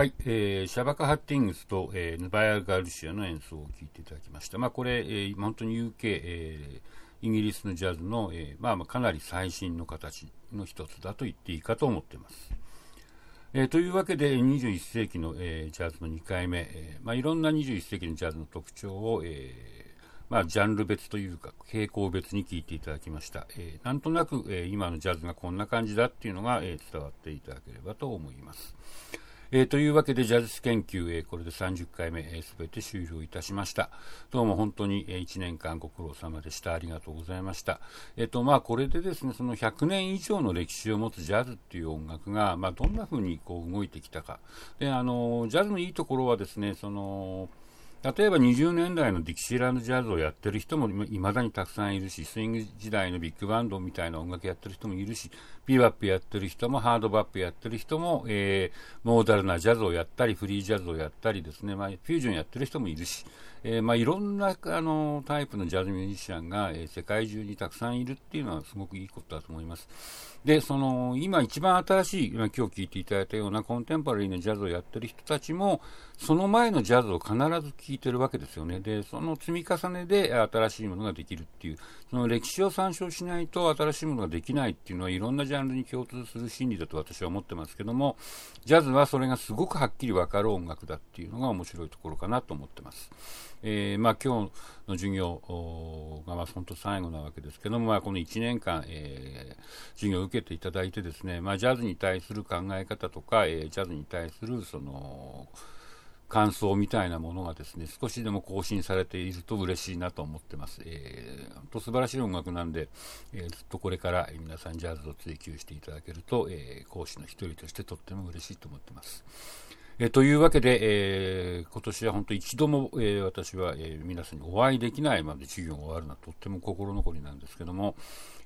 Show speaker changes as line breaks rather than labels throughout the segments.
はい、えー、シャバカ・ハッティングスと、えー、ヌバヤ・ガルシアの演奏を聴いていただきました。まあ、これ、えー、本当に UK、えー、イギリスのジャズの、えーまあ、まあかなり最新の形の一つだと言っていいかと思っています。えー、というわけで、21世紀の、えー、ジャズの2回目、えーまあ、いろんな21世紀のジャズの特徴を、えーまあ、ジャンル別というか、傾向別に聞いていただきました。えー、なんとなく、えー、今のジャズがこんな感じだっていうのが、えー、伝わっていただければと思います。えー、というわけで、ジャズ研究、えー、これで30回目、す、べ、て終了いたしました。どうも本当に、えー、1年間ご苦労様でした。ありがとうございました。えっ、と、まあ、これでですね、その100年以上の歴史を持つジャズっていう音楽が、まあ、どんな風にこう動いてきたか。で、あの、ジャズのいいところはですね、その、例えば20年代のディキシーランドジャズをやってる人もいまだにたくさんいるし、スイング時代のビッグバンドみたいな音楽やってる人もいるし、ビーバップやってる人も、ハードバップやってる人も、えー、モーダルなジャズをやったり、フリージャズをやったりですね、まあ、フュージョンやってる人もいるし、えー、まあ、いろんなあのタイプのジャズミュージシャンが、えー、世界中にたくさんいるっていうのはすごくいいことだと思います。で、その、今一番新しい、今今日聞いていただいたようなコンテンポラリーのジャズをやってる人たちも、その前のジャズを必ず聴いてるわけですよね。で、その積み重ねで新しいものができるっていう、その歴史を参照しないと新しいものができないっていうのは、いろんなジャンルに共通する心理だと私は思ってますけども、ジャズはそれがすごくはっきりわかる音楽だっていうのが面白いところかなと思ってます。えー、まあ、今日の授業がまあ本当最後なわけですけども、まあ、この1年間、えー、授業を受けていただいてですね、まあ、ジャズに対する考え方とか、えー、ジャズに対するその感想みたいなものがですね少しでも更新されていると嬉しいなと思ってます。えー、本当素晴らしい音楽なんで、えー、ずっとこれから皆さんジャズを追求していただけると、えー、講師の一人としてとっても嬉しいと思ってます。えというわけで、え、今年は本当一度も、え、私は、え、皆さんにお会いできないまで授業が終わるのはとっても心残りなんですけども、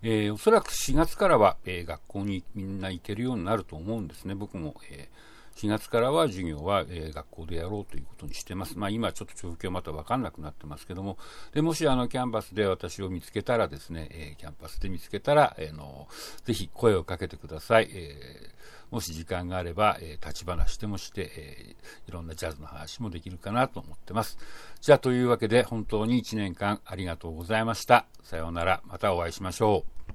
えおそらく4月からは、え学校にみんな行けるようになると思うんですね、僕も。え4月からは授業は、え学校でやろうということにしてます。まあ、今ちょっと状況また分かんなくなってますけども、でもしあのキャンパスで私を見つけたらですね、えキャンパスで見つけたら、えー、のぜひ声をかけてください。えもし時間があれば、えー、立ち話でもして、えー、いろんなジャズの話もできるかなと思ってます。じゃあというわけで本当に1年間ありがとうございました。さようなら。またお会いしましょう。